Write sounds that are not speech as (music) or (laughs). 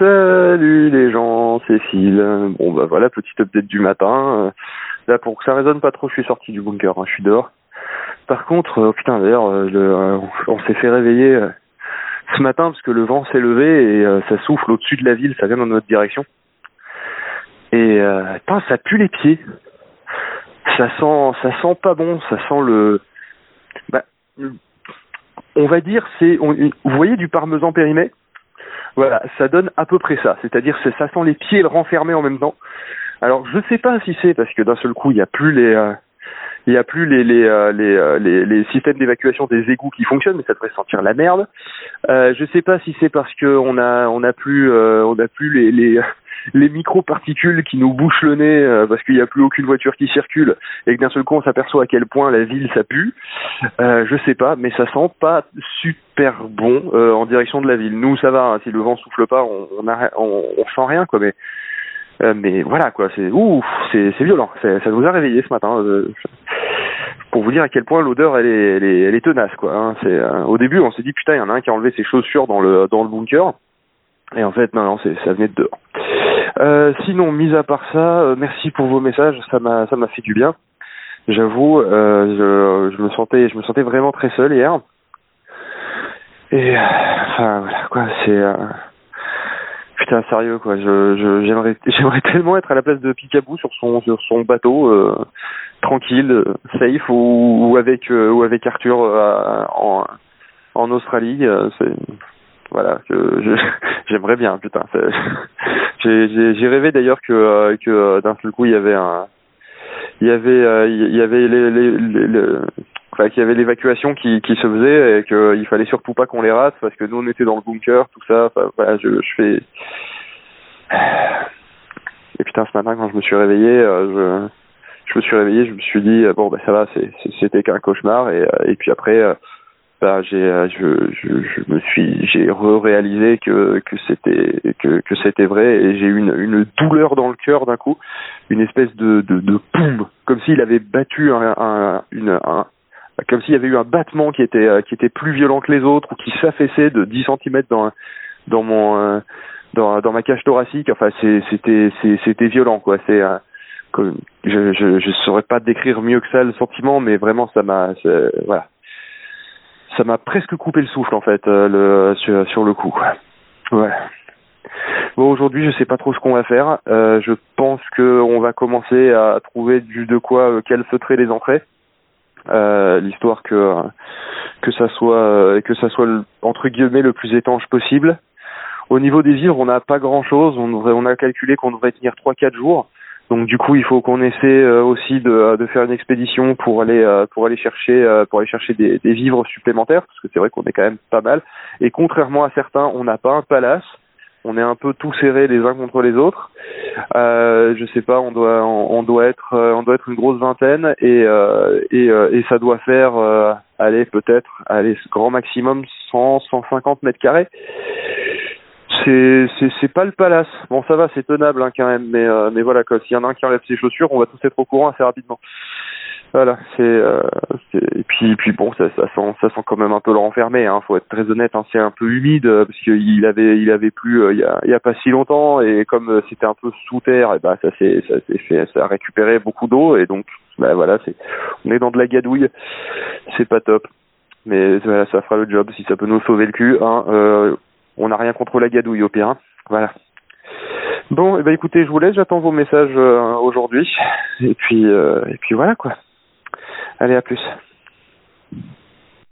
Salut les gens, c'est Phil. Bon bah voilà, petite update du matin. Là pour que ça résonne pas trop, je suis sorti du bunker, hein, je suis dehors. Par contre, euh, putain d'ailleurs, euh, euh, on s'est fait réveiller ce matin parce que le vent s'est levé et ça souffle au-dessus de la ville, ça vient dans notre direction. Et putain, ça pue les pieds. Ça sent, ça sent pas bon, ça sent le. Bah, on va dire, c'est, vous voyez du parmesan périmé? Voilà, ça donne à peu près ça. C'est-à-dire, c'est- ça sent les pieds et le en même temps. Alors, je sais pas si c'est parce que d'un seul coup, il y a plus les, euh, il y a plus les les euh, euh, les, les systèmes d'évacuation des égouts qui fonctionnent, mais ça devrait sentir la merde. Euh, je sais pas si c'est parce que on a on a plus euh, on a plus les les les micro-particules qui nous bouchent le nez euh, parce qu'il n'y a plus aucune voiture qui circule et que d'un seul coup on s'aperçoit à quel point la ville ça pue. Euh, je sais pas, mais ça sent pas super bon euh, en direction de la ville. Nous ça va, hein, si le vent souffle pas, on on, on, sent rien quoi. Mais euh, mais voilà quoi, c'est ouf, c'est violent. Ça nous a réveillé ce matin. euh, pour vous dire à quel point l'odeur elle est, elle elle est tenace quoi. hein. C'est euh, au début on s'est dit putain il y en a un qui a enlevé ses chaussures dans le dans le bunker. Et en fait non non c'est ça venait de dehors. Euh, sinon mis à part ça, euh, merci pour vos messages, ça m'a ça m'a fait du bien. J'avoue, euh, je, je me sentais je me sentais vraiment très seul hier. Et enfin voilà quoi, c'est putain sérieux quoi. Je je- j'aimerais (laughs) j'aimerais tellement être à la place de Picaboo sur son sur son bateau euh, tranquille, safe ou, ou avec ou avec Arthur euh, en en Australie. c'est voilà (laughs) j'aimerais bien putain. (laughs) J'ai rêvé d'ailleurs que euh, que euh, d'un seul coup il y avait un il y avait euh, il y avait les, les, y avait l'évacuation qui, qui se faisait et qu'il fallait surtout pas qu'on les rate parce que nous on était dans le bunker tout ça. Je, je fais et putain ce matin quand je me suis réveillé je je me suis réveillé je me suis dit bon bah ça va c'était qu'un cauchemar et et puis après bah, j'ai euh, je, je je me suis j'ai réalisé que que c'était que que c'était vrai et j'ai eu une une douleur dans le cœur d'un coup une espèce de de de poum comme s'il avait battu un, un une un comme s'il y avait eu un battement qui était euh, qui était plus violent que les autres ou qui s'affaissait de 10 cm dans dans mon euh, dans dans ma cage thoracique. Enfin c'était c'était violent quoi. C'est je je je saurais pas décrire mieux que ça le sentiment mais vraiment ça m'a voilà ça m'a presque coupé le souffle en fait euh, le sur, sur le coup. Ouais. Bon aujourd'hui je sais pas trop ce qu'on va faire. Euh, je pense que on va commencer à trouver du de quoi euh, calfeutrer les entrées. Euh, l'histoire que que ça soit euh, que ça soit entre guillemets le plus étanche possible. Au niveau des vivres, on n'a pas grand chose. On, devrait- on a calculé qu'on devrait tenir 3-4 jours. Donc du coup, il faut qu'on essaie euh, aussi de, de faire une expédition pour aller euh, pour aller chercher euh, pour aller chercher des, des vivres supplémentaires parce que c'est vrai qu'on est quand même pas mal. Et contrairement à certains, on n'a pas un palace. On est un peu tous serrés les uns contre les autres. Euh, je sais pas, on doit on, doit être euh, on doit être une grosse vingtaine et euh, et, euh, et ça doit faire euh, aller peut-être aller grand maximum 100 150 mètres carrés c'est c'est pas le palace. Bon, ça va, c'est tenable hein, quand même, mais euh, mais voilà quoi. S'il y en a un qui enlève ses chaussures, on va tous être au courant assez rapidement. Voilà, c'est euh, et puis puis bon, ça ça sent ça sent quand même un peu le renfermé. Hein. Faut être très honnête, hein, c'est un peu humide euh, parce qu'il avait il avait plu euh, il y a il y a pas si longtemps et comme euh, c'était un peu sous terre, et bah ça s'est ça s'est fait ça a récupéré beaucoup d'eau et donc bah voilà, c'est on est dans de la gadouille, c'est pas top. Mais voilà, ça fera le job si ça peut nous sauver le cul. Hein. Euh, on n'a rien contre la gadouille au pire. hein. Voilà. Bon, eh ben écoutez, je vous laisse, j'attends vos messages euh, aujourd'hui. Et puis euh, et puis voilà quoi. Allez, à plus.